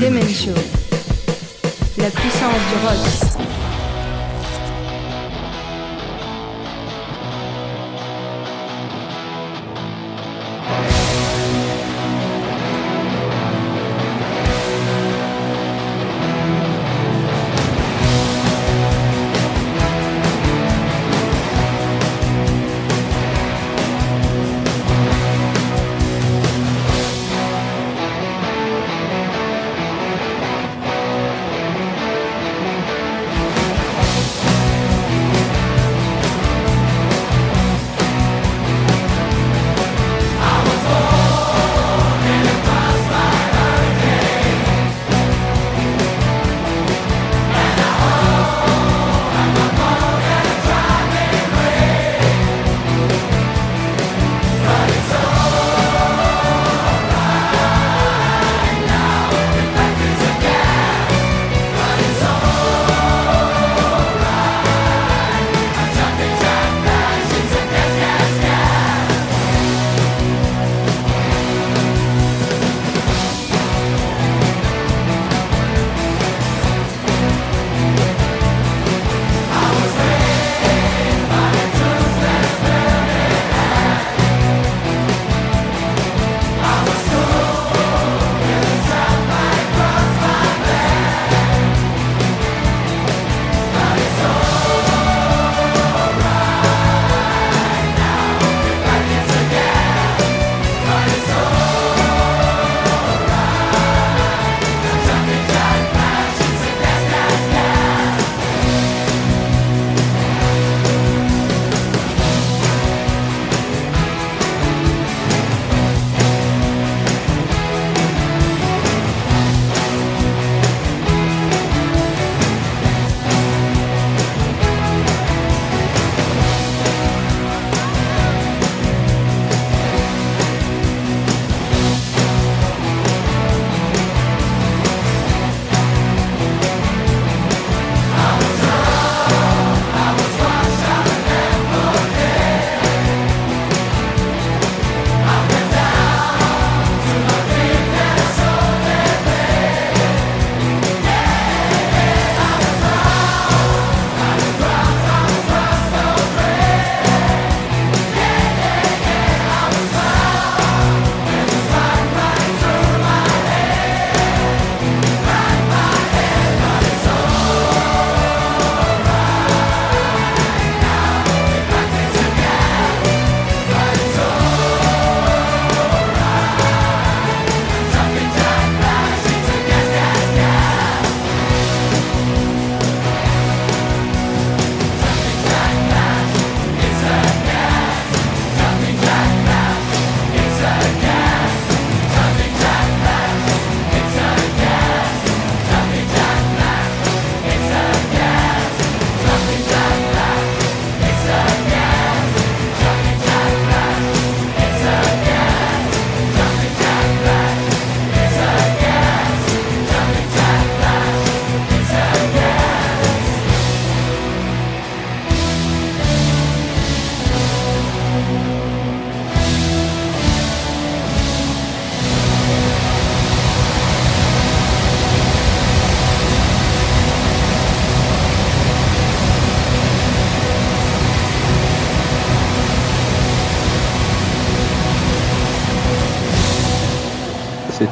Show. La puissance du rock.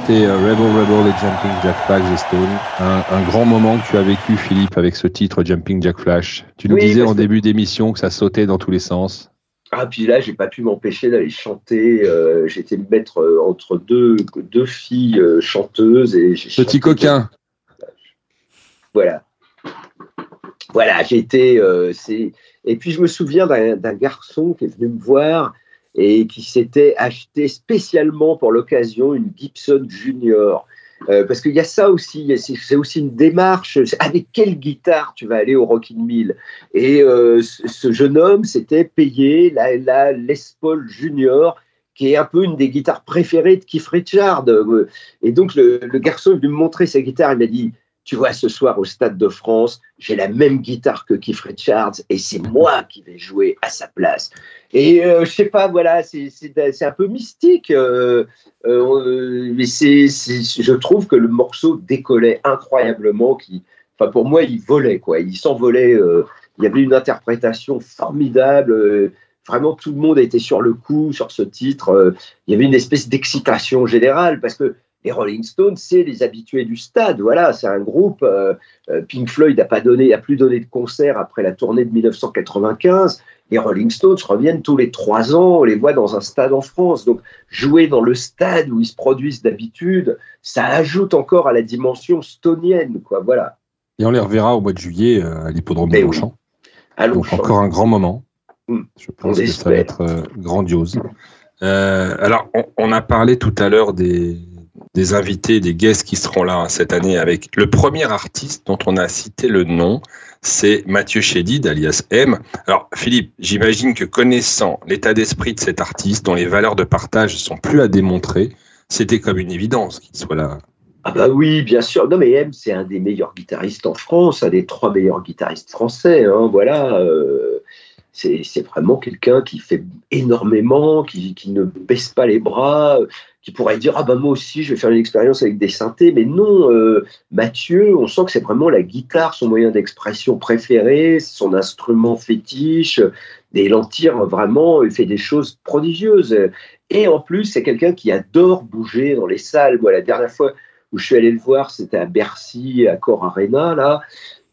C'était euh, Rebel Rebel et Jumping Jack Flash et Stone. Un, grand moment que tu as vécu, Philippe, avec ce titre Jumping Jack Flash. Tu nous disais en début d'émission que ça sautait dans tous les sens. Ah, puis là, j'ai pas pu m'empêcher d'aller chanter. Euh, J'étais me mettre euh, entre deux, deux filles chanteuses. et Petit coquin. Voilà. Voilà, j'ai été. et puis, je me souviens d'un garçon qui est venu me voir et qui s'était acheté spécialement pour l'occasion une Gibson Junior. Euh, parce qu'il y a ça aussi, c'est aussi une démarche. Avec quelle guitare tu vas aller au Rockin' Mill? Et euh, ce jeune homme s'était payé la, Les Paul Junior, qui est un peu une des guitares préférées de Keith Richard. Et donc le, garçon est venu me montrer sa guitare. Il m'a dit tu vois, ce soir au Stade de France, j'ai la même guitare que Keith Richards et c'est moi qui vais jouer à sa place. Et euh, je sais pas, voilà, c'est un peu mystique, euh, euh, mais je trouve que le morceau décollait incroyablement. Qui, enfin, pour moi, il volait, quoi. Il s'envolait. il y avait une interprétation formidable. vraiment, tout le monde était sur le coup sur ce titre. il y avait une espèce d'excitation générale parce que les Rolling Stones, c'est les habitués du stade. Voilà, c'est un groupe. Euh, euh, Pink Floyd n'a pas donné, a plus donné de concert après la tournée de 1995. Les Rolling Stones reviennent tous les trois ans. On les voit dans un stade en France. Donc, jouer dans le stade où ils se produisent d'habitude, ça ajoute encore à la dimension stonienne, quoi. Voilà. Et on les reverra au mois de juillet euh, à l'hippodrome de Longchamp. Donc, encore un grand moment. Hmm. Je pense que ça va être grandiose. alors, on, a parlé tout à l'heure des, des invités, des guests qui seront là cette année avec le premier artiste dont on a cité le nom, c'est Mathieu Chédid, alias M. Alors, Philippe, j'imagine que connaissant l'état d'esprit de cet artiste, dont les valeurs de partage sont plus à démontrer, c'était comme une évidence qu'il soit là. Ah bah oui, bien sûr. Non mais M, c'est un des meilleurs guitaristes en France, un des trois meilleurs guitaristes français. Hein, voilà. Euh, c'est vraiment quelqu'un qui fait énormément, qui, ne baisse pas les bras, qui pourrait dire ah bah moi aussi je vais faire une expérience avec des synthés. Mais non euh, Mathieu on sent que c'est vraiment la guitare son moyen d'expression préféré son instrument fétiche. Et il vraiment il fait des choses prodigieuses. Et en plus c'est quelqu'un qui adore bouger dans les salles. Moi la dernière fois où je suis allé le voir c'était à Bercy à Cor Arena là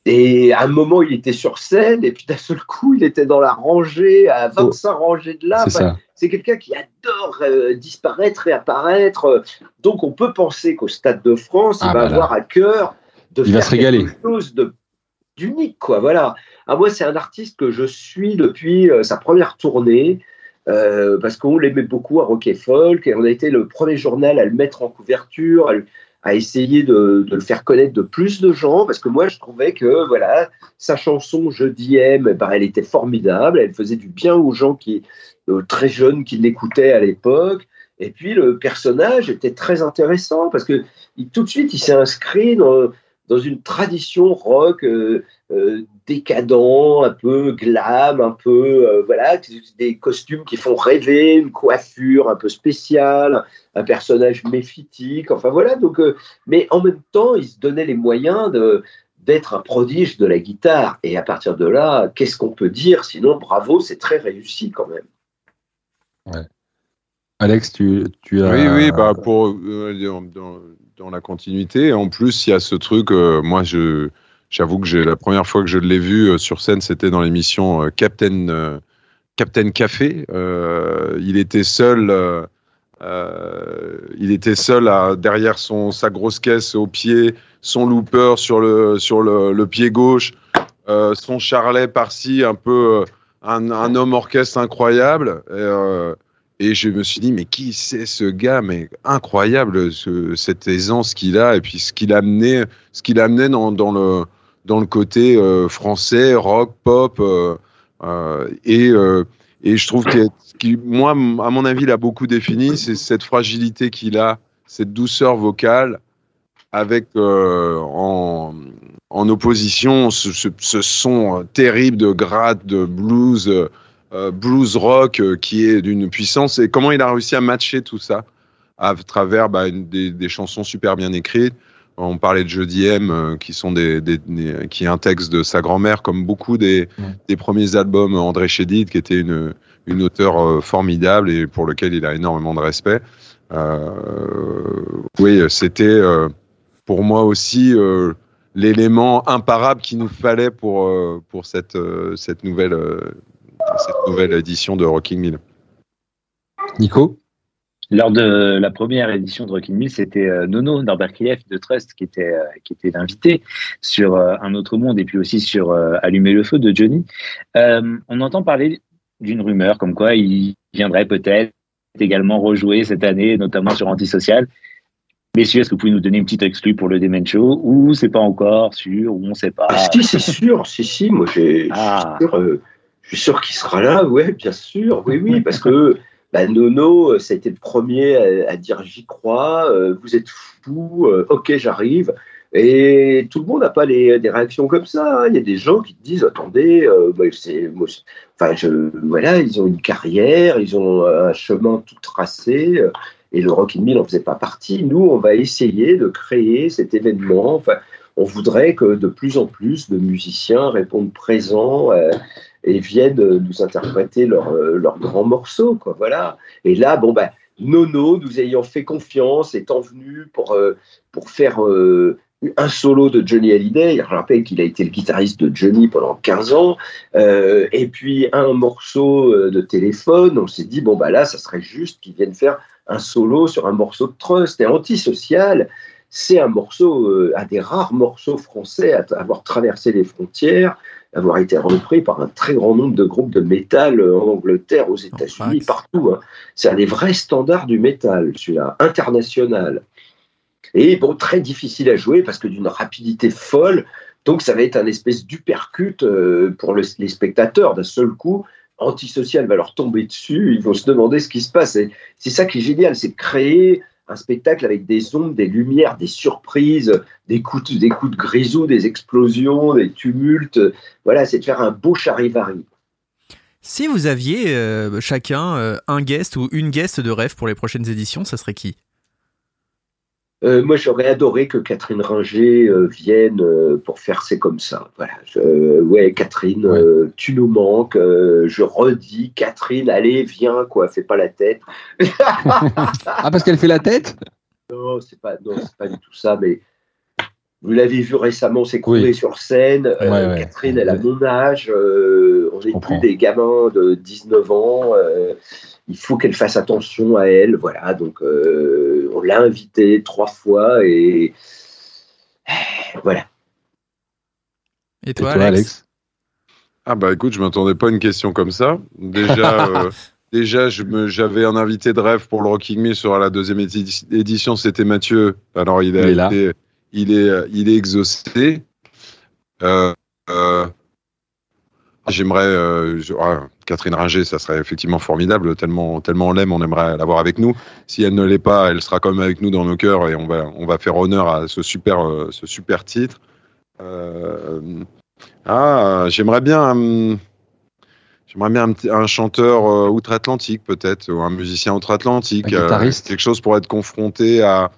et à un moment, il était sur scène, et puis d'un seul coup, il était dans la rangée, à 25 rangées de là. c'est quelqu'un qui adore euh, disparaître et apparaître. Donc, on peut penser qu'au Stade de France, il ah, va avoir à cœur de faire quelque chose d'unique, quoi. Voilà. Ah, moi, c'est un artiste que je suis depuis euh, sa première tournée. Euh, parce qu'on l'aimait beaucoup à Rock et Folk et on a été le premier journal à le mettre en couverture, à essayer de, le faire connaître de plus de gens parce que moi je trouvais que voilà sa chanson Je aime eh ben, elle était formidable elle faisait du bien aux gens qui euh, très jeunes qui l'écoutaient à l'époque. Et puis le personnage était très intéressant parce que tout de suite il s'est inscrit dans, dans une tradition rock euh, euh, décadent, un peu glam, un peu euh, voilà, des costumes qui font rêver, une coiffure un peu spéciale, un personnage méphitique, enfin voilà. Donc, mais en même temps, il se donnait les moyens de d'être un prodige de la guitare. Et à partir de là, qu'est-ce qu'on peut dire? Sinon, bravo, c'est très réussi quand même. Ouais. Alex, tu, tu as. Oui, oui, bah pour, dans la continuité. En plus, il y a ce truc, euh, moi, je, j'avoue que la première fois que je l'ai vu euh, sur scène, c'était dans l'émission euh, Captain, Captain Café. il était seul. il était seul derrière son, sa grosse caisse au pied, son looper sur le, sur le, pied gauche, son charlet par-ci, un peu un, homme orchestre incroyable. Et je me suis dit, mais qui c'est ce gars Mais incroyable, cette aisance qu'il a et puis ce qu'il amenait, ce qu'il dans, dans, le, dans le côté euh, français, rock, pop. Euh, euh, et, et je trouve que, qui, moi, à mon avis, il a beaucoup défini, c'est cette fragilité qu'il a, cette douceur vocale, avec en, opposition ce, ce, son terrible de gratte, de blues blues rock euh, qui est d'une puissance et comment il a réussi à matcher tout ça à travers bah, des, chansons super bien écrites. On parlait de Jeudi M, euh, qui sont des, qui est un texte de sa grand-mère, comme beaucoup des, des premiers albums André Chédid, qui était une, une auteure formidable et pour lequel il a énormément de respect. oui, c'était pour moi aussi l'élément imparable qu'il nous fallait pour, pour cette, cette nouvelle cette nouvelle édition de Rocking Mill. Nico? Lors de la première édition de Rocking Mill, c'était euh, Nono Norbert Krief de Trust qui était, euh, qui était l'invité sur euh, Un autre monde et puis aussi sur Allumer le feu de Johnny. on entend parler d'une rumeur comme quoi il viendrait peut-être également rejouer cette année, notamment sur Antisocial. Messieurs, est-ce que vous pouvez nous donner une petite exclue pour le Demen Show ou c'est pas encore sûr ou on sait pas? Ah, Si, c'est sûr, si, si, moi j'ai. Ah. Je suis sûr qu'il sera là, oui, bien sûr, oui, oui, parce que bah, Nono, ça a été le premier à, dire j'y crois, vous êtes fou, ok j'arrive. Et tout le monde n'a pas les, des réactions comme ça. Hein. Il y a des gens qui te disent attendez, bah, c'est, enfin, je, voilà, ils ont une carrière, ils ont un chemin tout tracé et le Rock in n'en faisait pas partie. Nous, on va essayer de créer cet événement. Enfin, on voudrait que de plus en plus de musiciens répondent présents euh, et viennent nous interpréter leurs leur grands morceaux. Quoi, voilà. Et là, bon, ben, Nono, nous ayant fait confiance, étant venu pour, euh, pour faire euh, un solo de Johnny Hallyday. Je rappelle qu'il a été le guitariste de Johnny pendant 15 ans. et puis un morceau de téléphone. On s'est dit, bon, bah là, ça serait juste qu'il vienne faire un solo sur un morceau de Trust. Et Antisocial, c'est un morceau, euh, un des rares morceaux français à avoir traversé les frontières, avoir été repris par un très grand nombre de groupes de métal en Angleterre, aux États-Unis, partout. Hein. C'est un des vrais standards du métal, celui-là, international. Et bon, très difficile à jouer parce que d'une rapidité folle. Donc, ça va être un espèce d'upercute euh, pour les spectateurs d'un seul coup antisocial va leur tomber dessus, ils vont se demander ce qui se passe. C'est ça qui est génial, c'est créer un spectacle avec des ondes, des lumières, des surprises, des coups, des de grisou, des explosions, des tumultes. Voilà, c'est de faire un beau charivari. Si vous aviez euh, chacun euh, un guest ou une guest de rêve pour les prochaines éditions, ça serait qui? Euh, moi, j'aurais adoré que Catherine Ringer euh, vienne euh, pour faire C'est comme ça. Voilà. ouais, Catherine, tu nous manques. je redis, Catherine, allez, viens, quoi, fais pas la tête. ah, parce qu'elle fait la tête? Non, c'est pas, non, pas du tout ça, mais vous l'avez vu récemment s'écrouler sur scène. Catherine, elle a mon âge. on n'est plus des gamins de 19 ans il faut qu'elle fasse attention à elle. Voilà, donc euh, on l'a invitée trois fois et voilà. Et toi, Alex, Ah bah écoute, je m'attendais pas à une question comme ça. Déjà, euh, déjà, j'avais un invité de rêve pour le Rocking Me sur la deuxième édition, c'était Mathieu. Alors il, est, il est, il est exaucé. Euh, J'aimerais, euh, ah, Catherine Ringer, ça serait effectivement formidable, tellement, tellement on l'aime, on aimerait l'avoir avec nous. Si elle ne l'est pas, elle sera quand même avec nous dans nos cœurs et on va, on va faire honneur à ce super, euh, ce super titre. Euh, ah, j'aimerais bien, j'aimerais bien un, un chanteur outre-Atlantique peut-être, ou un musicien outre-Atlantique, quelque chose pour être confronté à,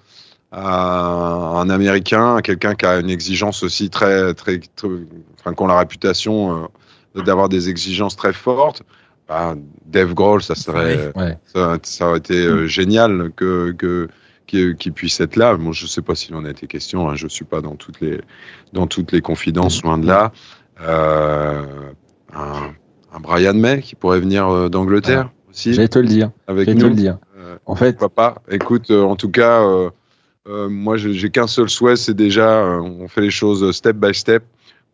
à un Américain, à quelqu'un qui a une exigence aussi très, très, très enfin, qu'on la réputation d'avoir des exigences très fortes. Bah, Dave Grohl, ça serait, ça, aurait été euh, génial que, que qui, puisse être là. Bon, je sais pas s'il en a été question. Hein, je suis pas dans toutes les dans toutes les confidences, loin de là. Euh, un, Brian May qui pourrait venir euh, d'Angleterre aussi. J'allais te le dire. Avec nous. Te le dire. en fait, papa. Écoute, en tout cas, moi, j'ai qu'un seul souhait, c'est déjà, on fait les choses step by step.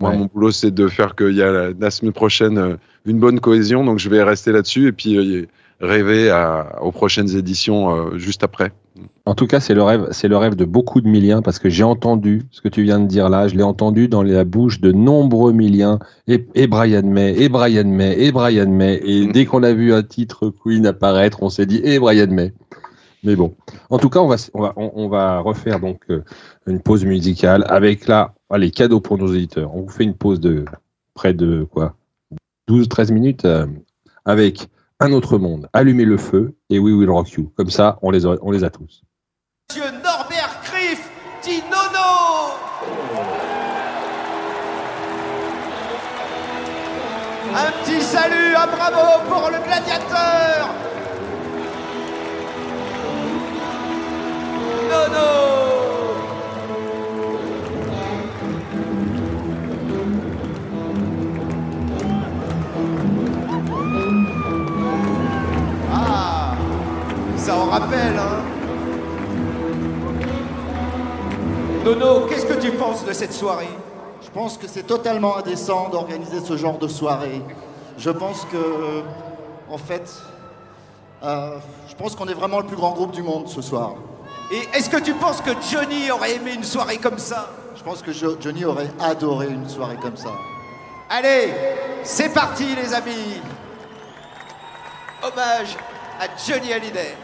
Moi, mon boulot, c'est de faire qu'il y a la, semaine prochaine euh, une bonne cohésion. Donc, je vais rester là-dessus et puis euh, rêver à, aux prochaines éditions euh, juste après. En tout cas, c'est le rêve, c'est le rêve de beaucoup de milliens parce que j'ai entendu ce que tu viens de dire là. Je l'ai entendu dans la bouche de nombreux milliens et, et, Brian May, et Brian May, et Brian May. Et mm. dès qu'on a vu un titre Queen apparaître, on s'est dit et Brian May. Mais bon, en tout cas, on va, on va, on va refaire donc une pause musicale avec là Allez, cadeau pour nos éditeurs. On vous fait une pause de près de quoi 12-13 minutes euh, avec Un autre monde, Allumez le feu et We Will Rock You. Comme ça, on les a, on les a tous. Monsieur Norbert Criff dit Nono Un petit salut, un bravo pour le gladiateur Nono ça en rappelle, hein Nono, qu'est-ce que tu penses de cette soirée? Je pense que c'est totalement indécent d'organiser ce genre de soirée. Je pense que, en fait, euh, je pense qu'on est vraiment le plus grand groupe du monde ce soir. Et est-ce que tu penses que Johnny aurait aimé une soirée comme ça Je pense que Johnny aurait adoré une soirée comme ça. Allez, c'est parti les amis Hommage à Johnny Hallyday.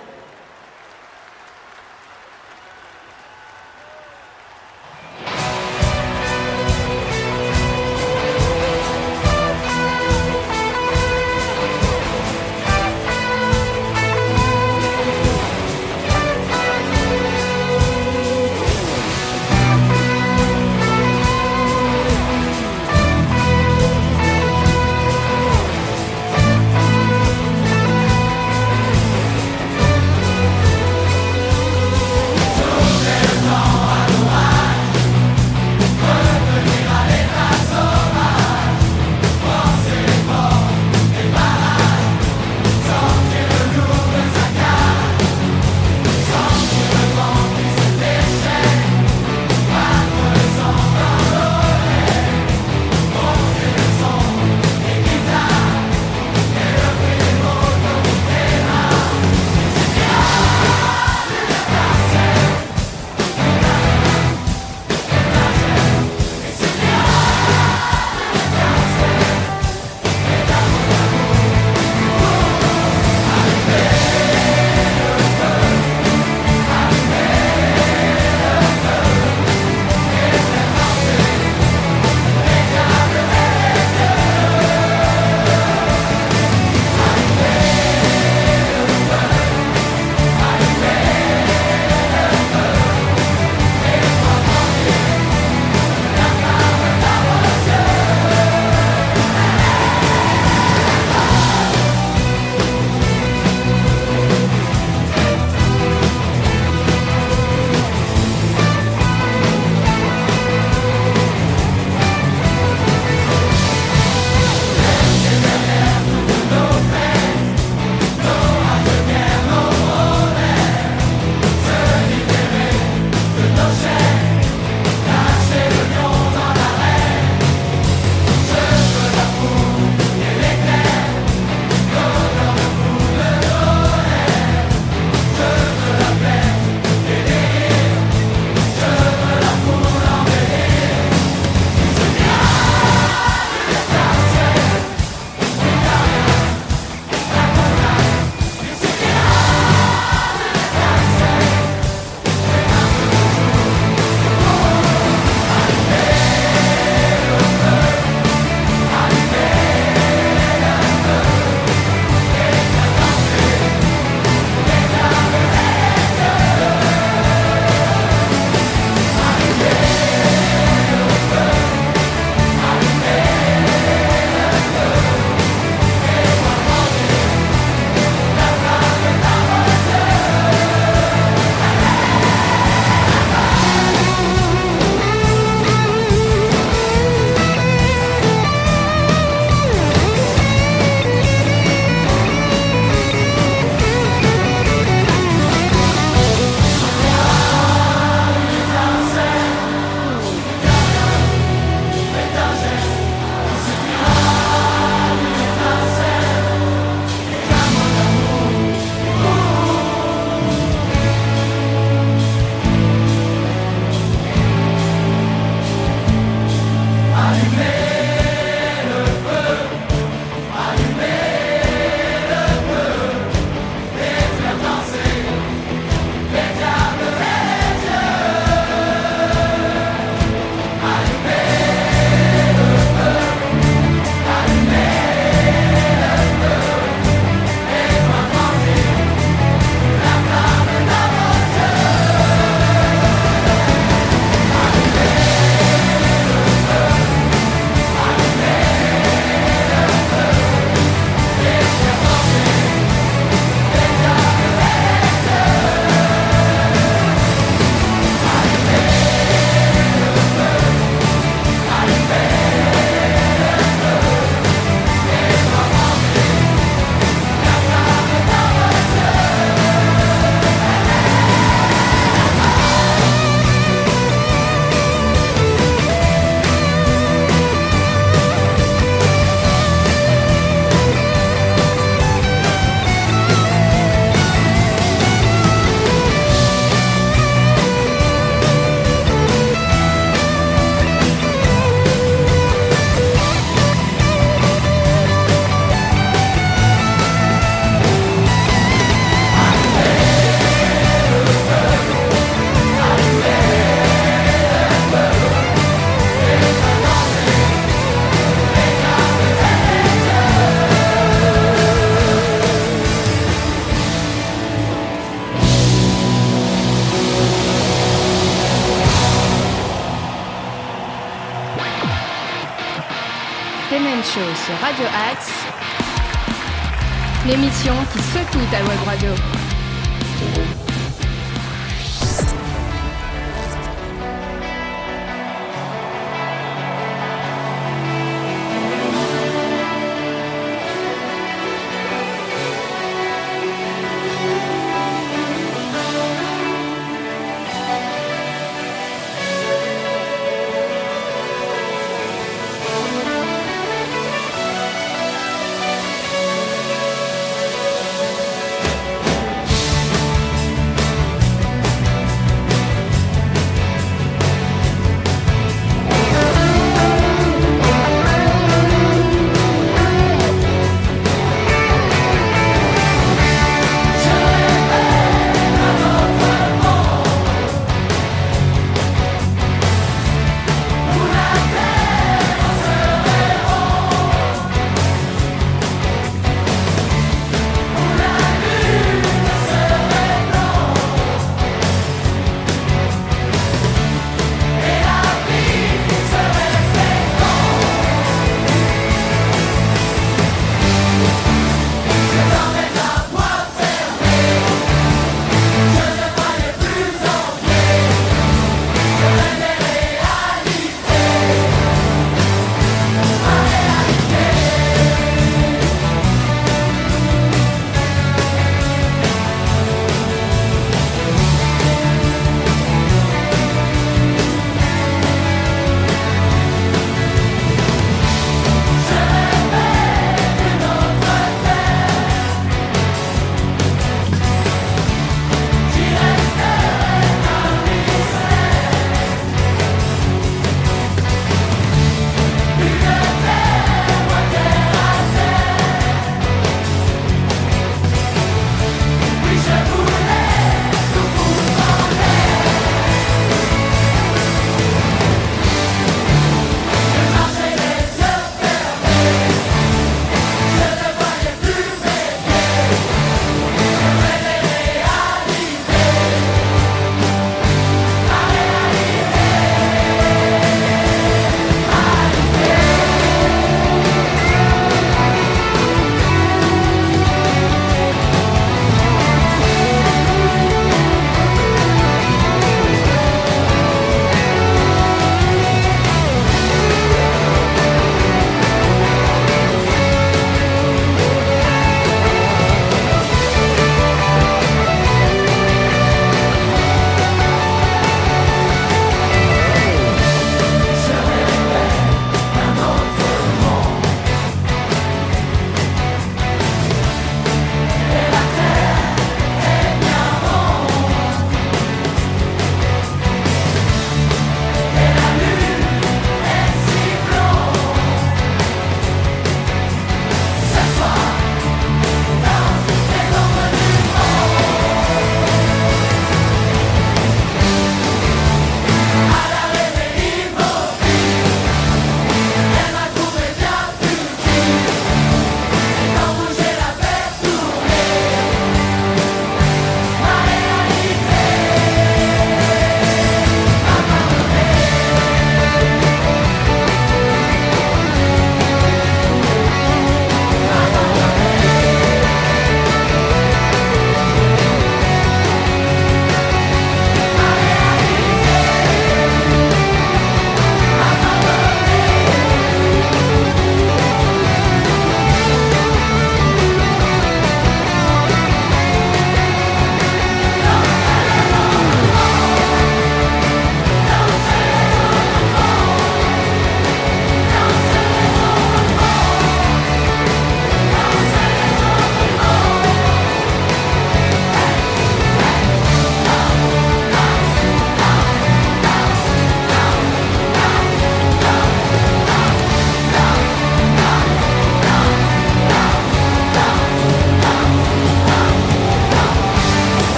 L'émission qui secoue ta web radio.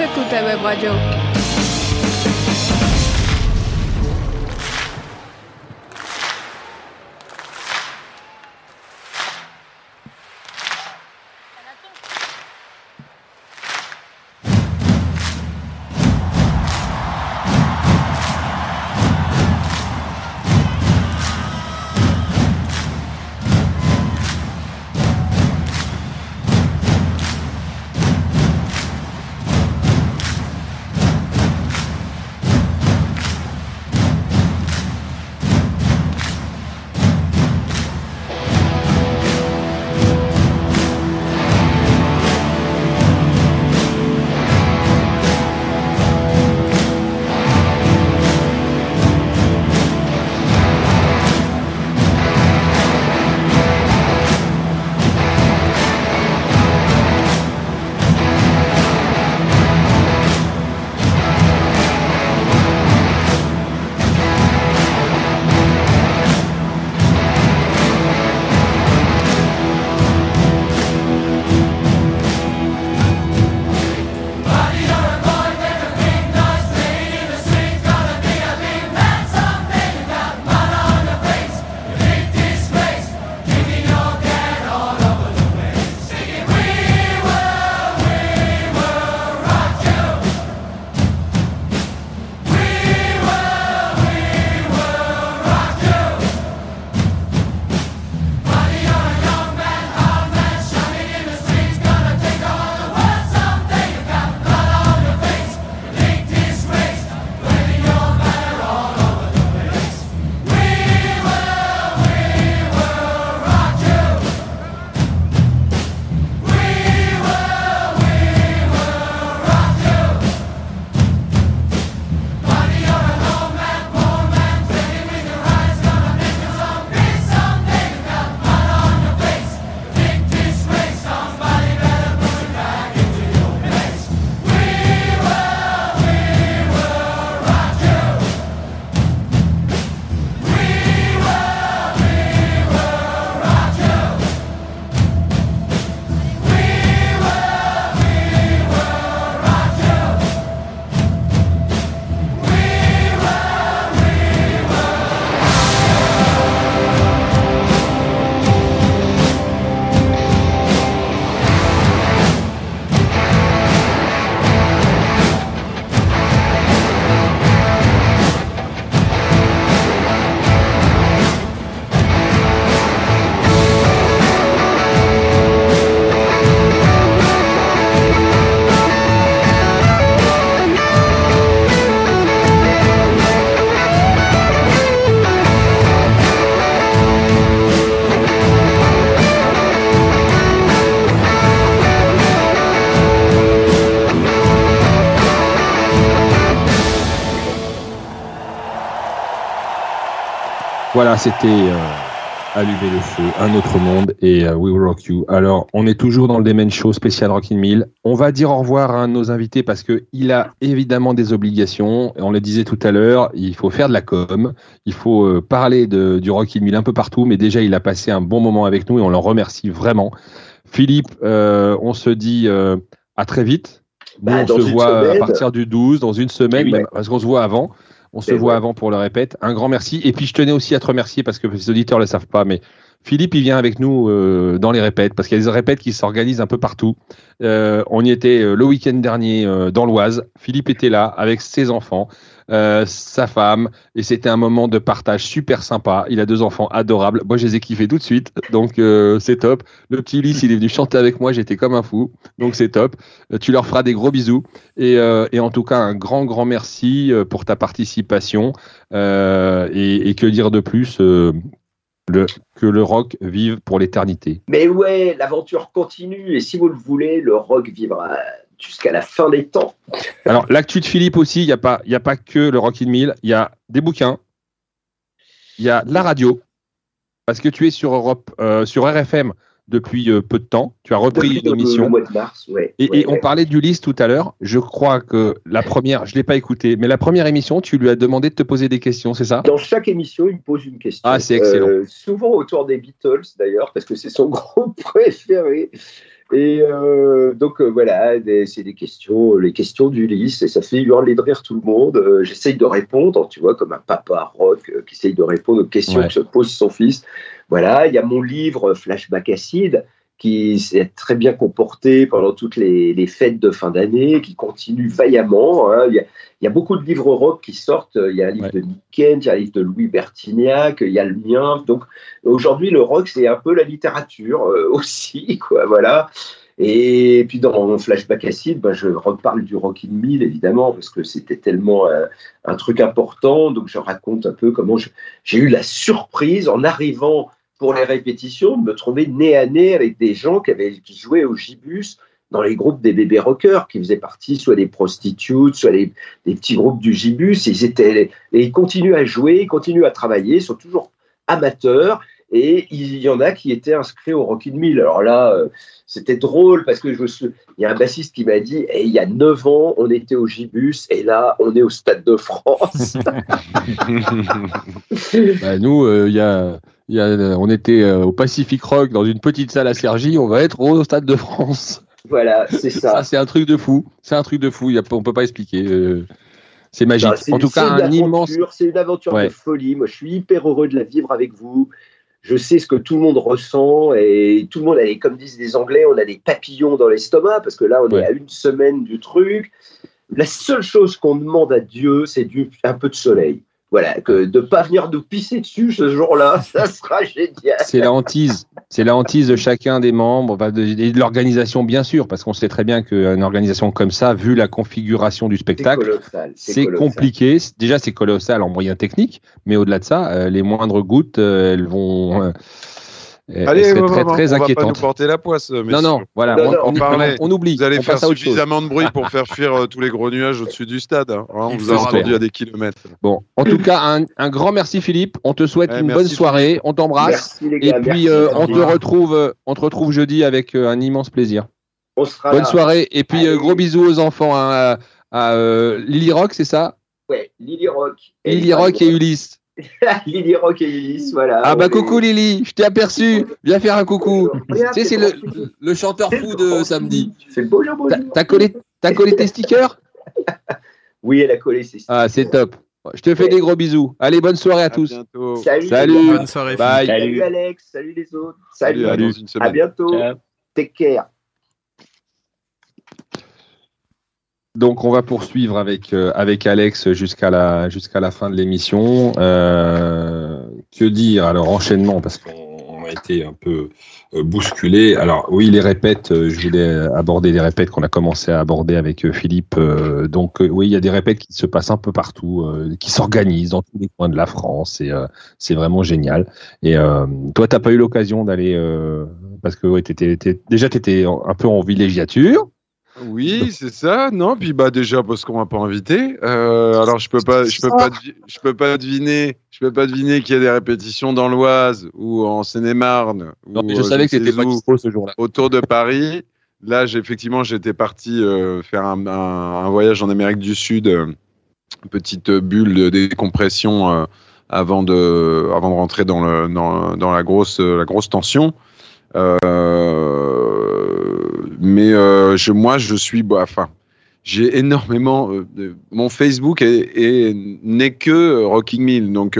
L'émission qui c'était euh, Allumer le feu, un autre monde et euh, We Will Rock You. Alors, on est toujours dans le Demen Show spécial Rockin' Mill. On va dire au revoir à un de nos invités parce que il a évidemment des obligations. On le disait tout à l'heure, il faut faire de la com, il faut euh, parler de, du Rockin' Mill un peu partout, mais déjà, il a passé un bon moment avec nous et on le remercie vraiment. Philippe, on se dit à très vite. Nous, Bah, on se voit semaine. à partir du 12, dans une semaine, Oui. même, parce qu'on se voit avant. On se voit ouais. avant pour le répète. Un grand merci. Et puis je tenais aussi à te remercier parce que les auditeurs ne le savent pas, mais Philippe, il vient avec nous euh, dans les répètes parce qu'il y a des répètes qui s'organisent un peu partout. Euh, on y était euh, le week-end dernier euh, dans l'Oise. Philippe était là avec ses enfants, euh, sa femme, et c'était un moment de partage super sympa. Il a deux enfants adorables. Moi, je les ai kiffés tout de suite, donc euh, c'est top. Le petit Ulysse, il est venu chanter avec moi. J'étais comme un fou, donc c'est top. Euh, tu leur feras des gros bisous. Et, et en tout cas, un grand, grand merci pour ta participation. Et, et que dire de plus le, Que le rock vive pour l'éternité. Mais ouais, l'aventure continue et si vous le voulez, le rock vivra jusqu'à la fin des temps. Alors, l'actu de Philippe aussi, il n'y a, pas- y a pas que le Rock in Mill, il y a des bouquins, il y a de la radio, parce que tu es sur Europe, euh, sur RFM depuis euh, peu de temps. Tu as repris Depuis une émission. Le mois de mars, ouais. Et, ouais, et on parlait d'Ulysse tout à l'heure. Je crois que la première, je l'ai pas écouté, mais la première émission, tu lui as demandé de te poser des questions, c'est ça? Dans chaque émission, il me pose une question. Ah, c'est excellent. Euh, souvent autour des Beatles, d'ailleurs, parce que c'est son groupe préféré. Et euh, donc voilà, c'est des questions, les questions d'Ulysse, et ça fait hurler de rire tout le monde. J'essaye de répondre, tu vois, comme un papa rock qui essaye de répondre aux questions que se pose son fils. Voilà, il y a mon livre Flashback Acide qui s'est très bien comporté pendant toutes les, fêtes de fin d'année, qui continue vaillamment. Hein. Il, y a, beaucoup de livres rock qui sortent. Il y a un livre de Niken, il y a un livre de Louis Bertignac, il y a le mien. Donc aujourd'hui, le rock, c'est un peu la littérature euh, aussi. Quoi, voilà. Et puis dans mon flashback acide, ben, je reparle du Rock in Mill évidemment parce que c'était tellement euh, un truc important. Donc je raconte un peu comment j'ai eu la surprise en arrivant pour les répétitions, me trouver nez à nez avec des gens qui, avaient, qui jouaient au gibus dans les groupes des bébés rockers, qui faisaient partie soit des prostitutes, soit des petits groupes du gibus. Ils, étaient, et ils continuent à jouer, ils continuent à travailler, ils sont toujours amateurs. Et il y en a qui étaient inscrits au Rockin' Mill. Alors là, euh, c'était drôle parce que je il y a un bassiste qui m'a dit et eh, il y a 9 ans, on était au Gibus et là, on est au Stade de France. bah, nous, euh, il y a on était euh, au Pacific Rock dans une petite salle à Sergi, on va être au Stade de France. Voilà, c'est ça. c'est un truc de fou. C'est un truc de fou. On on peut pas expliquer. Euh, c'est magique. en tout cas, un immense. C'est une aventure de folie. Moi, je suis hyper heureux de la vivre avec vous. Je sais ce que tout le monde ressent et tout le monde a, comme disent les Anglais, on a des papillons dans l'estomac parce que là, on est à une semaine du truc. La seule chose qu'on demande à Dieu, c'est un peu de soleil voilà, que de pas venir nous pisser dessus ce jour-là, ça sera génial. C'est la hantise, c'est la hantise de chacun des membres, de, de l'organisation bien sûr, parce qu'on sait très bien qu'une organisation comme ça, vu la configuration du spectacle, c'est compliqué. Déjà, c'est colossal en moyens techniques, mais au-delà de ça, euh, les moindres gouttes, euh, elles vont euh, Allez, très, très, très on va pas nous porter la poisse. Non, non, voilà, on, on, oublie. Vous allez faire suffisamment de bruit pour faire fuir euh, tous les gros nuages au-dessus du stade. Hein. On vous a entendu à des kilomètres. Bon, en tout cas, un, un grand merci Philippe. On te souhaite une bonne soirée. On t'embrasse. Et puis, euh, on, te retrouve, euh, on te retrouve jeudi avec un immense plaisir. On sera bonne soirée. Et puis, gros bisous aux enfants. Hein, à, Lily Rock, c'est ça? Ouais, Lily Rock. Lily Rock et Ulysse. Lily Rock et Ulysse, voilà. Ah bah coucou Lily, je t'ai aperçu. Viens faire un coucou. Tu sais, c'est le, le, chanteur fou de samedi. C'est bonjour, bonjour. T'as collé, as collé tes stickers? Oui, elle a collé ses stickers. Ah, c'est top. Je te fais des gros bisous. Allez, bonne soirée à, tous. Salut. Salut. Bonne soirée. Bye. Salut Alex. Salut les autres. Salut. Salut. À bientôt. Take care. Donc on va poursuivre avec euh, avec Alex jusqu'à la jusqu'à la fin de l'émission. Euh, que dire? Alors enchaînement parce qu'on a été un peu euh, bousculé. Alors oui les répètes, je voulais aborder les répètes qu'on a commencé à aborder avec Philippe. donc oui il y a des répètes qui se passent un peu partout, qui s'organisent dans tous les coins de la France et c'est vraiment génial. Et toi t'as pas eu l'occasion d'aller parce que ouais, t'étais, déjà tu étais un peu en villégiature. Oui, c'est ça. Non, puis bah déjà parce qu'on m'a pas invité. Euh, alors je peux pas, je peux pas, je peux pas deviner, je peux pas deviner qu'il y a des répétitions dans l'Oise ou en Seine-et-Marne. Non, mais je savais que c'était pas dispo ce jour-là. Autour de Paris. Là, effectivement, j'étais parti euh, faire un, voyage en Amérique du Sud, une petite bulle de décompression euh, avant de, avant de rentrer dans le, dans, dans la grosse, la grosse tension. Euh, mais euh, je, moi, je suis, bah, enfin, j'ai énormément. Euh, mon Facebook n'est que Rocking Mill, donc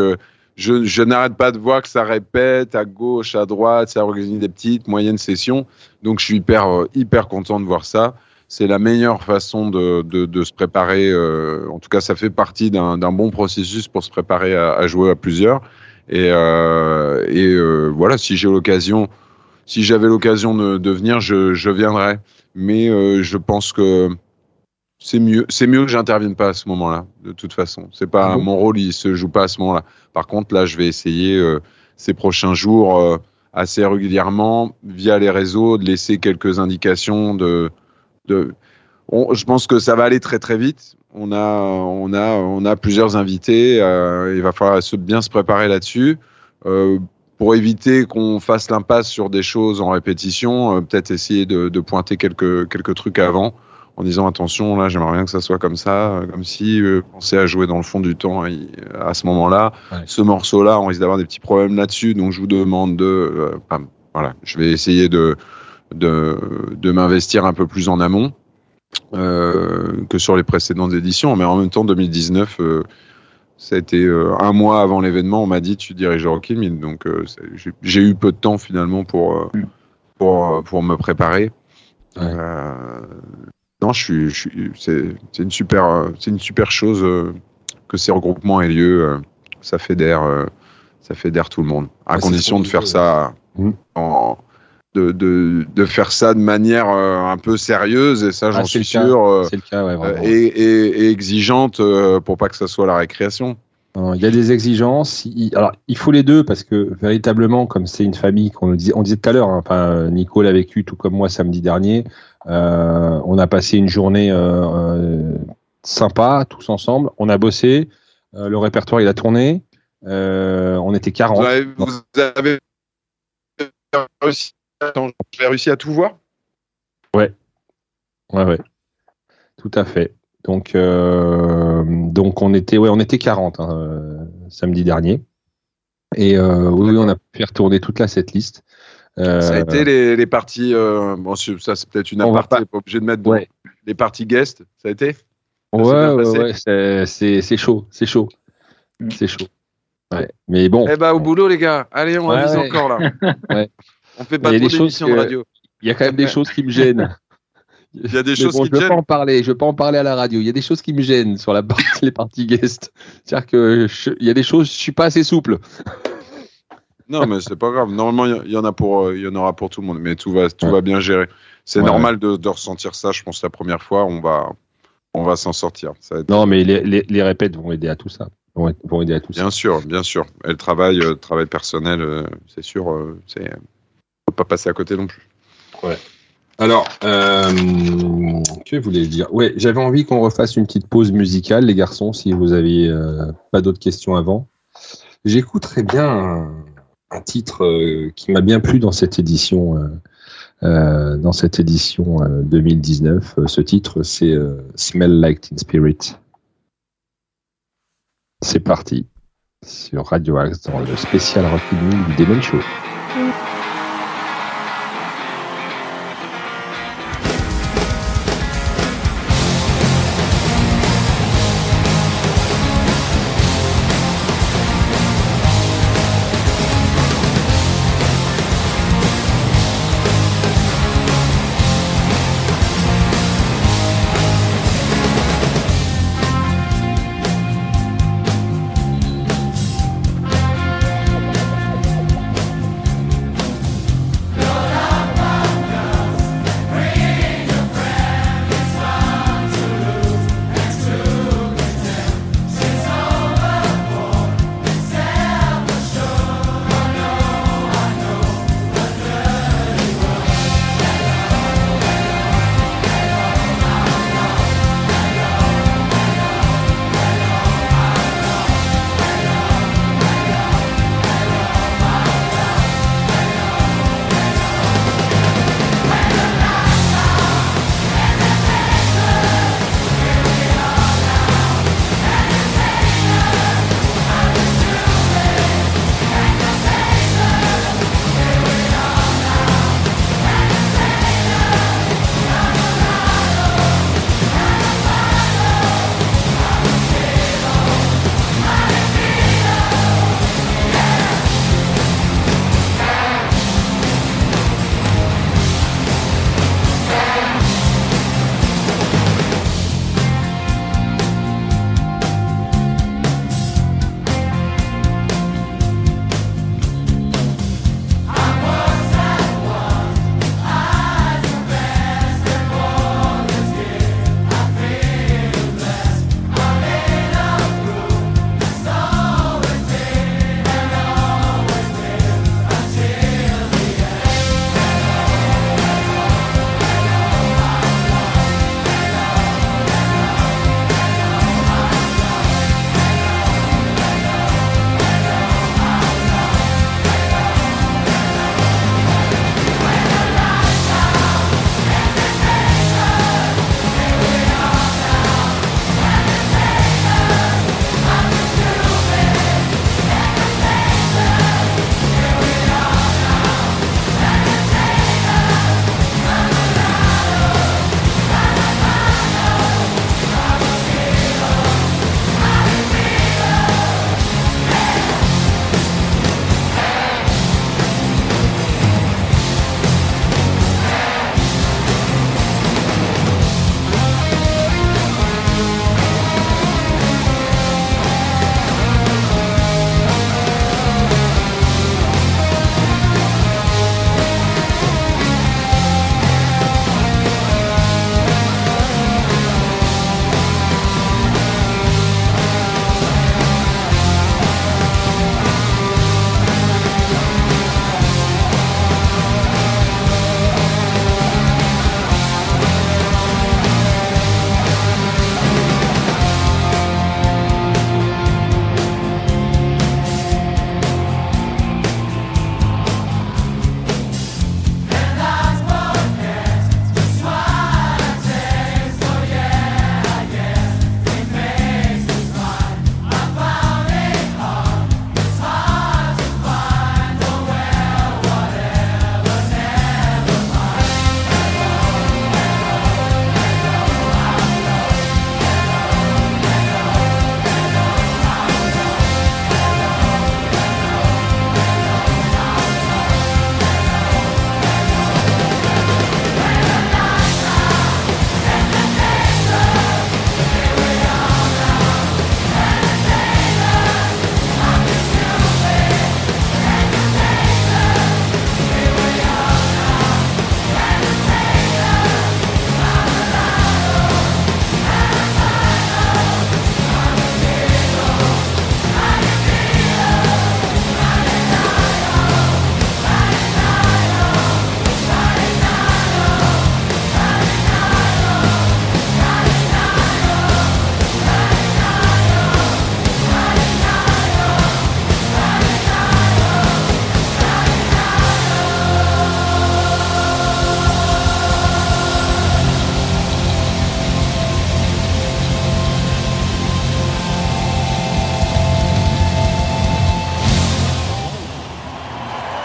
je, je n'arrête pas de voir que ça répète à gauche, à droite, ça organise des petites, moyennes sessions. Donc je suis hyper, hyper content de voir ça. C'est la meilleure façon de, de, se préparer. en tout cas, ça fait partie d'un bon processus pour se préparer à, à jouer à plusieurs. Et, et voilà, si j'ai l'occasion si j'avais l'occasion de, venir, je, viendrais. Mais euh, je pense que c'est mieux, c'est mieux que j'intervienne pas à ce moment-là. De toute façon, c'est pas mon rôle, il se joue pas à ce moment-là. Par contre, là, je vais essayer euh, ces prochains jours euh, assez régulièrement via les réseaux de laisser quelques indications de. de je pense que ça va aller très très vite. On a, on a, on a plusieurs invités. il va falloir bien se préparer là-dessus pour éviter qu'on fasse l'impasse sur des choses en répétition, euh, peut-être essayer de, de, pointer quelques, quelques trucs avant en disant attention, là j'aimerais bien que ça soit comme ça, euh, comme si euh, pensez à jouer dans le fond du temps à ce moment-là. Ce morceau-là, on risque d'avoir des petits problèmes là-dessus, donc je vous demande de... voilà, je vais essayer de, de, de m'investir un peu plus en amont que sur les précédentes éditions. Mais en même temps, 2019, ça a été un mois avant l'événement, on m'a dit tu diriges Rocky donc j'ai eu peu de temps finalement pour, mm. pour, pour me préparer. non, je suis, suis c'est une super, c'est une super chose que ces regroupements aient lieu. ça fédère, ça fédère tout le monde, à condition de faire ça mmh. en, de, de, de, faire ça de manière euh, un peu sérieuse et ça ah, j'en suis sûr euh, le cas, ouais, et, et, et, exigeante euh, pour pas que ça soit la récréation. Il y a des exigences. alors, il faut les deux parce que véritablement, comme c'est une famille qu'on disait, on disait tout à l'heure, hein, enfin, Nico l'a vécu tout comme moi samedi dernier. Euh, on a passé une journée euh, sympa tous ensemble. On a bossé. le répertoire il a tourné. on était 40. Vous avez, vous avez réussi Attends, j'ai réussi à tout voir Ouais. Ouais, ouais. Tout à fait. Donc, euh, donc on était, ouais, on était 40 hein, euh, samedi dernier. Et euh, oui, on a pu retourner toute la cette liste. ça a été les, les parties. bon, ça c'est peut-être une aparté, pas... obligé de mettre les parties guest. Ça a été? ouais, ouais, ouais c'est chaud, c'est chaud, c'est chaud. Ouais. Mais bon. Eh ben au boulot les gars. Allez, on ouais, encore là. ouais. On fait pas trop d'émissions de radio. Il y a quand même des choses qui me gênent. Il y a des choses qui je me gênent. Pas en parler, je veux pas en parler à la radio. Il y a des choses qui me gênent sur la partie, les parties guest. C'est-à-dire que il y a des choses, je suis pas assez souple. Non, mais c'est pas grave. Normalement, il y, en a pour, euh, il y en aura pour tout le monde. Mais tout va, tout va bien gérer. C'est normal de, de, ressentir ça. Je pense la première fois, on va, on va s'en sortir. Non, mais les, les, les, répètes vont aider à tout ça. Vont, vont aider à tout bien ça. sûr, bien sûr. Et le travail, euh, travail personnel, euh, c'est sûr, euh, c'est pas passer à côté non plus. Ouais. Alors, euh, que voulais dire? Ouais, j'avais envie qu'on refasse une petite pause musicale, les garçons, si vous aviez euh, pas d'autres questions avant. J'écouterais bien un, titre euh, qui m'a bien plu dans cette édition, euh, dans cette édition 2019. Ce titre, c'est Smell Like Teen Spirit. C'est parti sur Radio Axe dans le spécial rock du Demon Show.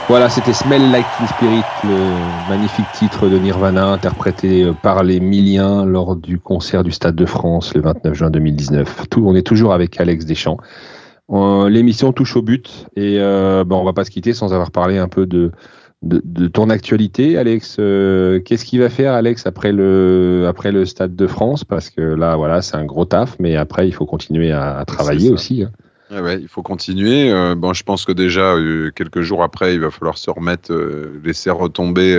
Voilà, c'était Smell Like Teen Spirit, le magnifique titre de Nirvana, interprété par les Milliens lors du concert du Stade de France le 29 juin 2019. Tout, on est toujours avec Alex Deschamps. Euh, l'émission touche au but et euh, bon, on va pas se quitter sans avoir parlé un peu de, de, ton actualité, Alex. Euh, qu'est-ce qu'il va faire, Alex, après le, après le Stade de France? Parce que là, voilà, c'est un gros taf, mais après, il faut continuer à, travailler aussi. Hein. Ouais, il faut continuer. Euh, bon, je pense que déjà, euh, quelques jours après, il va falloir se remettre, euh, laisser retomber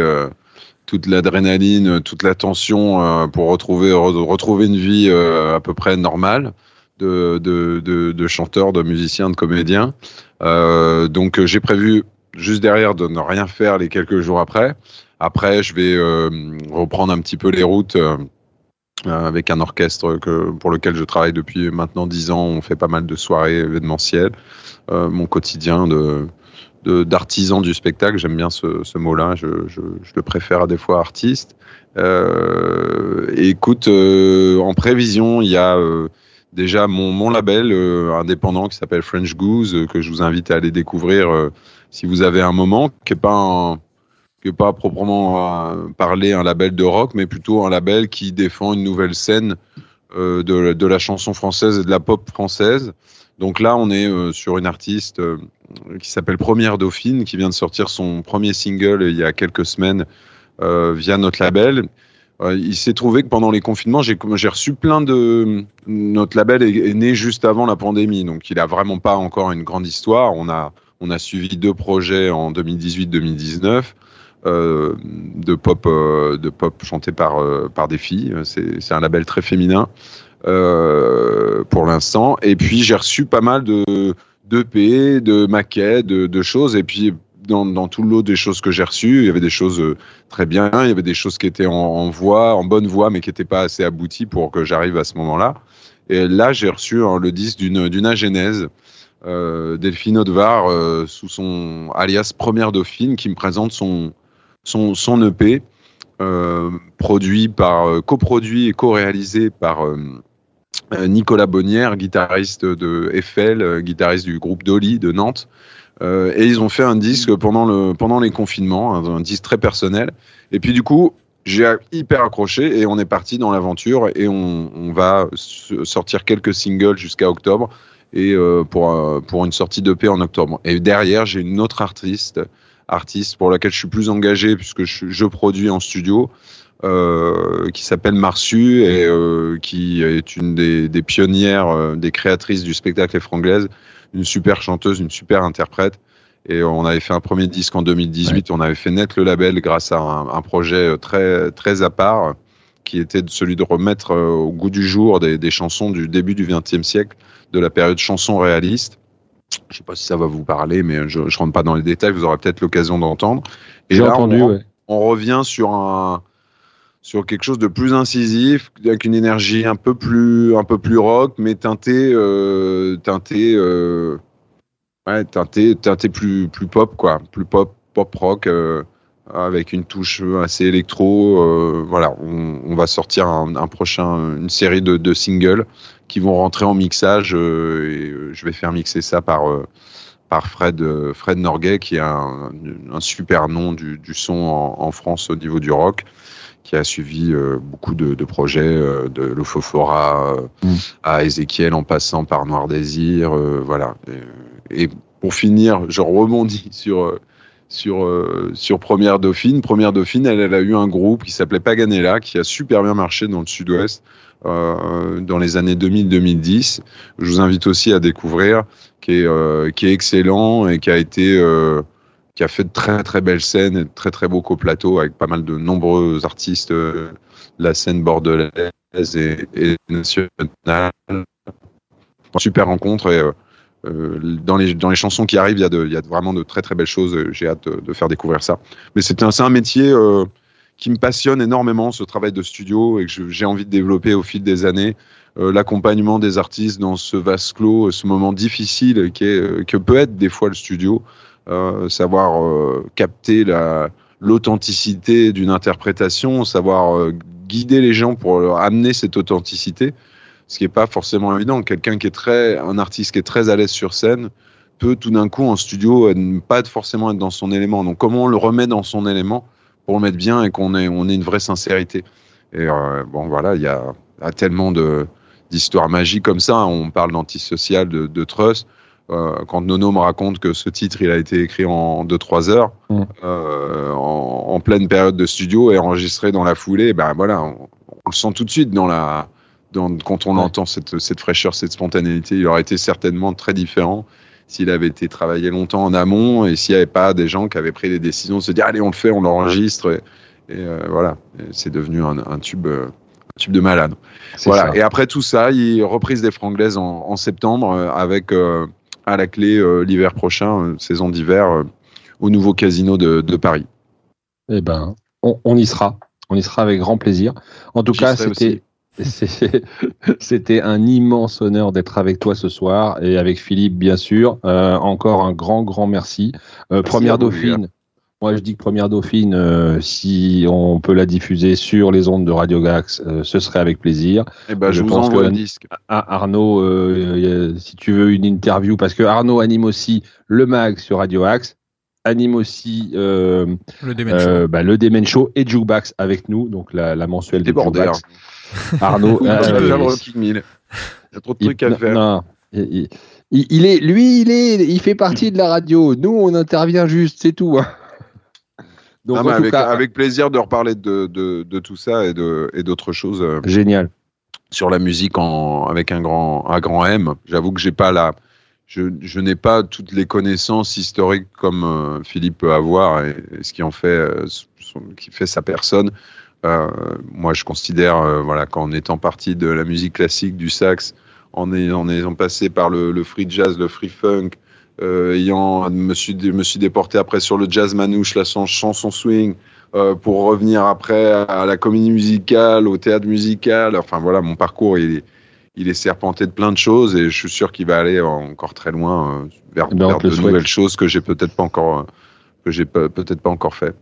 toute l'adrénaline, toute la tension pour retrouver, retrouver une vie à peu près normale de, de, de, de chanteur, de musicien, de comédien. donc, j'ai prévu juste derrière de ne rien faire les quelques jours après. Après, je vais reprendre un petit peu les routes euh, avec un orchestre que, pour lequel je travaille depuis maintenant dix ans. On fait pas mal de soirées événementielles. Euh, mon quotidien de d'artisan du spectacle, j'aime bien ce, ce mot-là, je, je, je, le préfère à des fois artiste. Euh, écoute, euh, en prévision, il y a euh, déjà mon, mon label indépendant qui s'appelle French Goose, que je vous invite à aller découvrir si vous avez un moment, qui est pas un, pas proprement euh, parler un label de rock, mais plutôt un label qui défend une nouvelle scène euh, de, la chanson française et de la pop française. Donc là, on est euh, sur une artiste qui s'appelle Première Dauphine, qui vient de sortir son premier single il y a quelques semaines via notre label. il s'est trouvé que pendant les confinements, j'ai reçu plein de. Notre label est, né juste avant la pandémie, donc il a vraiment pas encore une grande histoire. On a, on a suivi deux projets en 2018-2019. Euh, de pop, euh, de pop chanté par euh, par des filles. C'est un label très féminin pour l'instant. Et puis j'ai reçu pas mal de d'EP, de maquettes, de, de, choses. Et puis dans, dans, tout le lot des choses que j'ai reçues, il y avait des choses très bien, il y avait des choses qui étaient en, voix, en bonne voix, mais qui n'étaient pas assez abouties pour que j'arrive à ce moment-là. Et là, j'ai reçu hein, le disque d'une d'une agénèse, euh, Delphine Audvar, sous son alias Première Dauphine, qui me présente son son, EP, euh, produit par, euh, coproduit et co-réalisé par euh, Nicolas Bonnière, guitariste de Eiffel, guitariste du groupe Dolly de Nantes. et ils ont fait un disque pendant, le, pendant les confinements, un, disque très personnel. Et puis du coup, j'ai hyper accroché et on est parti dans l'aventure et on, on, va sortir quelques singles jusqu'à octobre et pour, pour une sortie d'EP en octobre. Et derrière, j'ai une autre artiste artiste pour laquelle je suis plus engagé puisque je, produis en studio, euh, qui s'appelle Marsu et euh, qui est une des, des pionnières, euh, des créatrices du spectacle franglaise, une super chanteuse, une super interprète. Et on avait fait un premier disque en 2018. On avait fait naître le label grâce à un, projet très très à part, qui était celui de remettre au goût du jour des, des chansons du début du XXe siècle, de la période chanson réaliste. Je ne sais pas si ça va vous parler, mais je ne rentre pas dans les détails, vous aurez peut-être l'occasion d'entendre. Et là, entendu, on, on, revient sur, un, sur quelque chose de plus incisif, avec une énergie un peu plus, un peu plus rock, mais teinté, euh, teinté, euh, ouais, teinté, teinté plus, plus pop, quoi, plus pop, pop rock. Euh, avec une touche assez électro. Euh, voilà, on, on, va sortir un, un, prochain, une série de, de, singles qui vont rentrer en mixage euh, et euh, je vais faire mixer ça par euh, par Fred Fred Norgay qui est un, un super nom du, du son en, en, France au niveau du rock qui a suivi beaucoup de, de, projets de Lofofora mm. à Ezekiel en passant par Noir Désir voilà et, et, pour finir je rebondis sur sur, euh, sur Première Dauphine. Première Dauphine, elle, elle, a eu un groupe qui s'appelait Paganella, qui a super bien marché dans le sud-ouest euh, dans les années 2000-2010. Je vous invite aussi à découvrir, qui est, euh, qui est excellent et qui a été... Euh, qui a fait de très très belles scènes et de très très beaux coplateaux avec pas mal de nombreux artistes euh, la scène bordelaise et, et nationale. Super rencontre et euh, dans, les, dans les chansons qui arrivent, il y, a de, il y a vraiment de très très belles choses. J'ai hâte de, faire découvrir ça. Mais c'est un, un métier euh, qui me passionne énormément, ce travail de studio, et que j'ai envie de développer au fil des années. Euh, L'accompagnement des artistes dans ce vase clos, ce moment difficile euh, que peut être des fois le studio. Euh, savoir capter l'authenticité d'une interprétation, savoir guider les gens pour amener cette authenticité ce qui n'est pas forcément évident. Quelqu'un qui est très, un artiste qui est très à l'aise sur scène peut tout d'un coup en studio ne pas forcément être dans son élément. Donc comment on le remet dans son élément pour le mettre bien et qu'on ait, on ait une vraie sincérité? Et bon voilà, il y a, tellement de d'histoires magiques comme ça. On parle d'antisocial, de, de trust. Euh, quand Nono me raconte que ce titre il a été écrit en 2-3 heures, mm. euh, en, pleine période de studio et enregistré dans la foulée, ben voilà, on, le sent tout de suite dans la, dans, quand on entend cette, cette fraîcheur, cette spontanéité. Il aurait été certainement très différent s'il avait été travaillé longtemps en amont et s'il n'y avait pas des gens qui avaient pris des décisions de se dire allez on le fait, on l'enregistre et, euh, voilà, c'est devenu un, un tube. un tube de malade. Voilà. Et après tout ça, il reprise des Franglaises en, en septembre avec à la clé euh, l'hiver prochain, euh, saison d'hiver, euh, au nouveau casino de, Paris. Eh ben, on, y sera. On y sera avec grand plaisir. En tout cas, c'était. C'était un immense honneur d'être avec toi ce soir et avec Philippe, bien sûr. encore un grand, grand merci. première Dauphine, moi, je dis que Première Dauphine, euh, si on peut la diffuser sur les ondes de Radio Gax, euh, ce serait avec plaisir. Eh ben, je, vous envoie le disque. Arnaud, euh, si tu veux une interview, parce que Arnaud anime aussi le mag sur Radio Axe, anime aussi le Demen Show. Bah, et Jukebox avec nous, donc la, mensuelle des Jukebox. Arnaud, il y a trop de trucs à faire. il, est, lui, il est, il fait partie de la radio. Nous, on intervient juste, c'est tout. Hein avec, plaisir de reparler de, de, tout ça et d'autres et choses. Euh, Génial. Sur la musique en, avec un grand, un grand M. J'avoue que j'ai pas la, je, je n'ai pas toutes les connaissances historiques comme euh, Philippe peut avoir et, ce qui en fait, euh, qui fait sa personne. Moi, je considère, voilà, qu'en étant partie de la musique classique, du sax, en ayant, en ayant passé par le, le free jazz, le free funk, euh, ayant me suis, me suis déporté après sur le jazz manouche, la chanson swing, euh, pour revenir après à la comédie musicale, au théâtre musical. Enfin voilà, mon parcours il est, il est serpenté de plein de choses et je suis sûr qu'il va aller encore très loin euh, vers, ben, de nouvelles choses que j'ai peut-être pas encore que j'ai peut-être pas encore fait.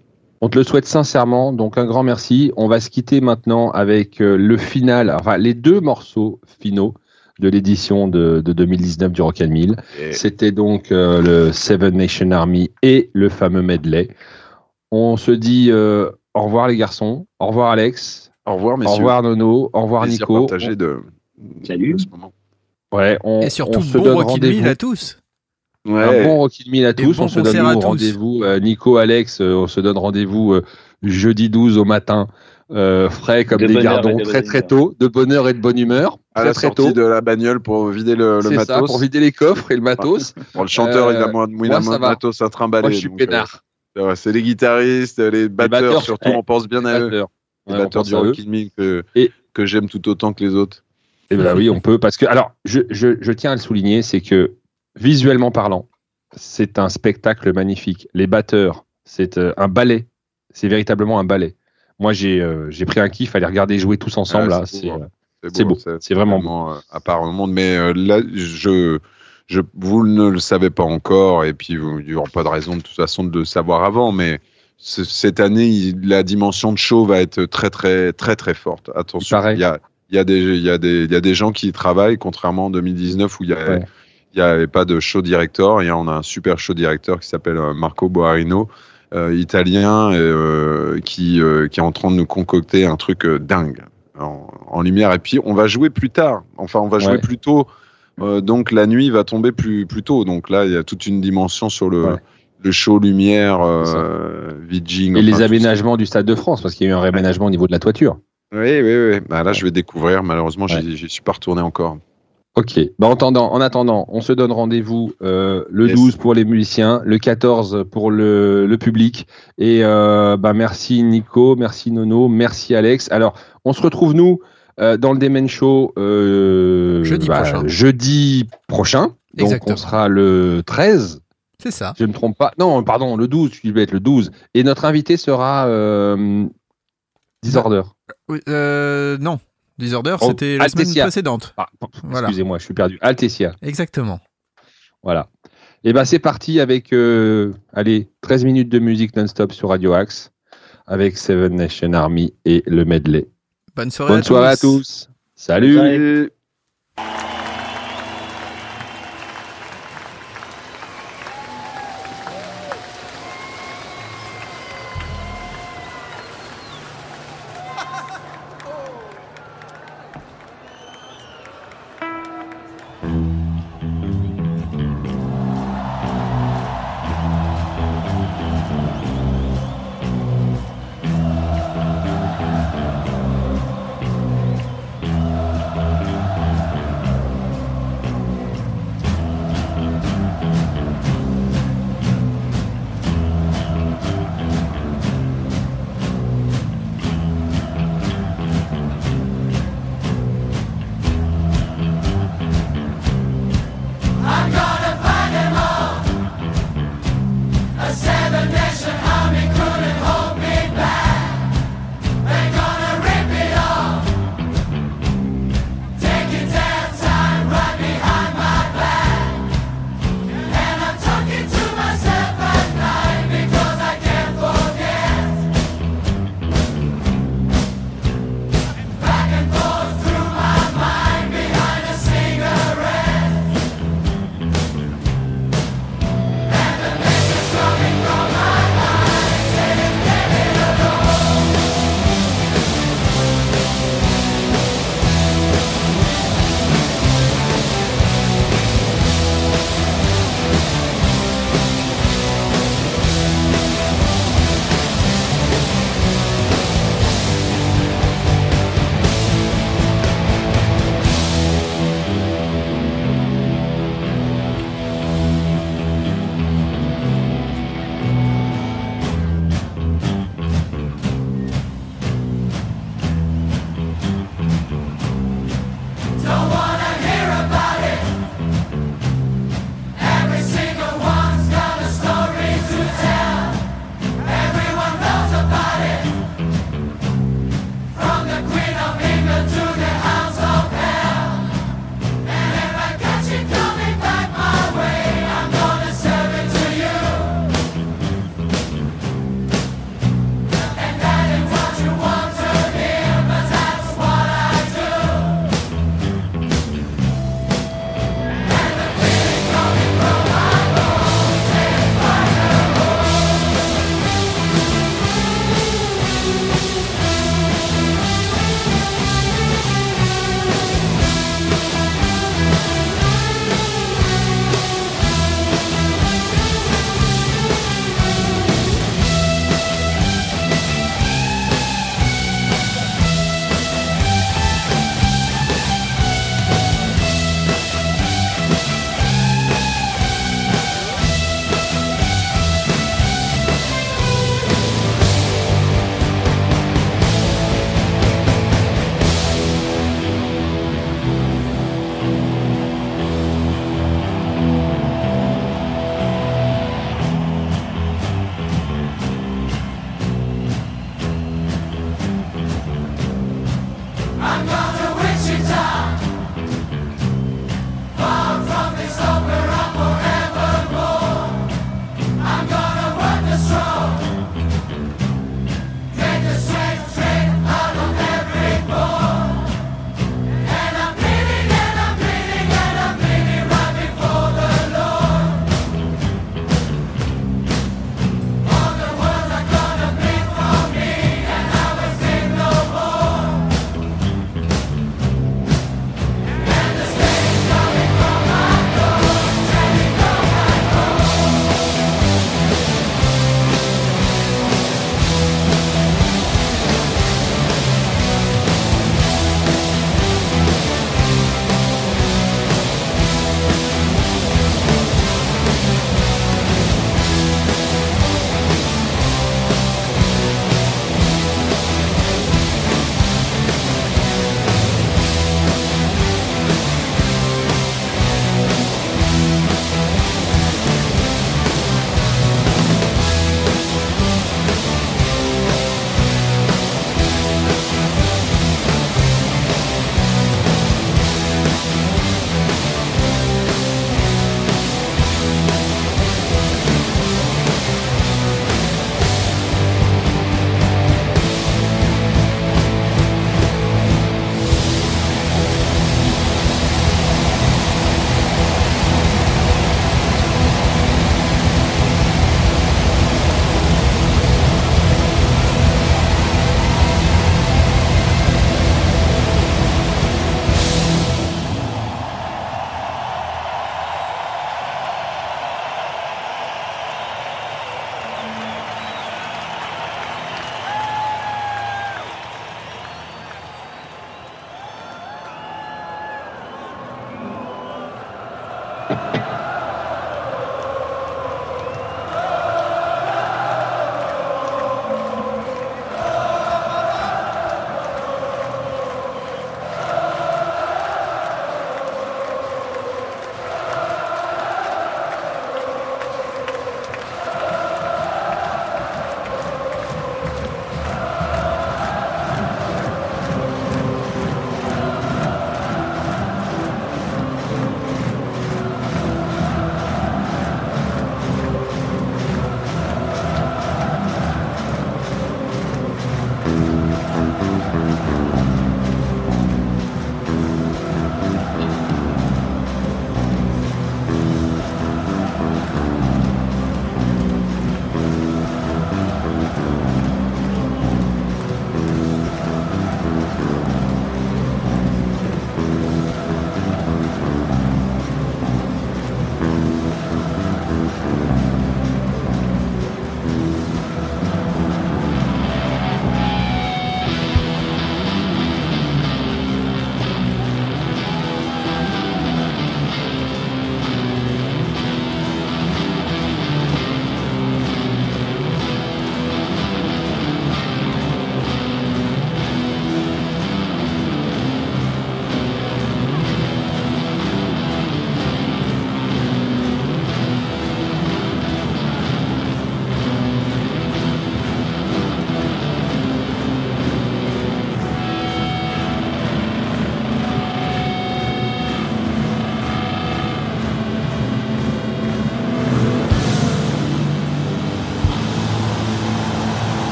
On te le souhaite sincèrement, donc un grand merci. On va se quitter maintenant avec le final, enfin les deux morceaux finaux de l'édition de, 2019 du Rock 1000. C'était donc euh, le Seven Nation Army et le fameux medley. On se dit euh, au revoir les garçons, au revoir Alex, au revoir messieurs, au revoir Nono, au revoir Nico. de, Salut. Ouais, on, et surtout bon Rock 1000 à tous. Ouais. Un bon Rock 1000 à tous. on se donne rendez-vous. Euh, Nico, Alex, on se donne rendez-vous jeudi 12 au matin euh, frais comme des gardons très très tôt, de bonne heure et de bonne humeur. À la sortie de la bagnole pour vider le, le matos. Ça, pour vider les coffres et le matos. Bon, le chanteur, il a moins, il a moins de matos à trimballer. Moi, je suis peinard. Euh, c'est les guitaristes, les batteurs, surtout, on pense bien à eux. Les batteurs du rock que, que j'aime tout autant que les autres. Et eh ben oui, on peut. Parce que, alors, je, je, je tiens à le souligner, c'est que visuellement parlant, c'est un spectacle magnifique. Les batteurs, c'est euh, un ballet. C'est véritablement un ballet. Moi, j'ai euh, pris un kiff à les regarder jouer tous ensemble. là, c'est beau. C'est vraiment beau. Euh, à part le monde. Mais euh, là, je, je, vous ne le savez pas encore. Et puis, il n'y aura pas de raison de toute façon de le savoir avant. Mais cette année, la dimension de show va être très, très, très, très forte. Attention. Il y a, il y, a des, il, y a des, il y a des gens qui y travaillent, contrairement en 2019 où il y a. Il n'y avait pas de show director. Et on a un super show directeur qui s'appelle Marco Boarino, euh, italien euh, qui, euh, qui est en train de nous concocter un truc dingue en, lumière. Et puis on va jouer plus tard. Enfin, on va jouer plus tôt. donc la nuit va tomber plus, plus tôt. Donc là, il y a toute une dimension sur le, le show lumière, euh, Et les aménagements du Stade de France, parce qu'il y a eu un réaménagement au niveau de la toiture. Oui, oui, oui. Bah, là, je vais découvrir. Malheureusement, je n'y suis pas retourné encore. Ok. Bah, en, attendant, en attendant, on se donne rendez-vous euh, le 12 pour les musiciens, le 14 pour le, le public. Et euh, bah, merci Nico, merci Nono, merci Alex. Alors, on se retrouve nous euh, dans le Demen Show jeudi, bah, prochain. jeudi prochain. Donc on sera le 13. C'est ça. Je ne me trompe pas. Non, pardon, le 12, je vais être le 12. Et notre invité sera Disorder. Euh, non, Disorder, oh, c'était la semaine précédente. Ah, excusez-moi, je suis perdu. Altesia. Exactement. Voilà. Et eh ben c'est parti avec euh, allez 13 minutes de musique non-stop sur Radio Axe avec Seven Nation Army et le medley. Bonne soirée, Bonne à, soirée tous. à tous. Salut.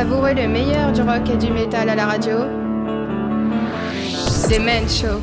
Savourez le meilleur du rock et du métal à la radio. C'est Men Show.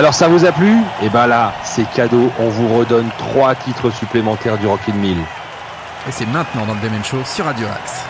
Alors ça vous a plu? Et eh ben là, c'est cadeau, on vous redonne trois titres supplémentaires du Rock in Mill. Et c'est maintenant dans le Demen Show sur Radio Axe.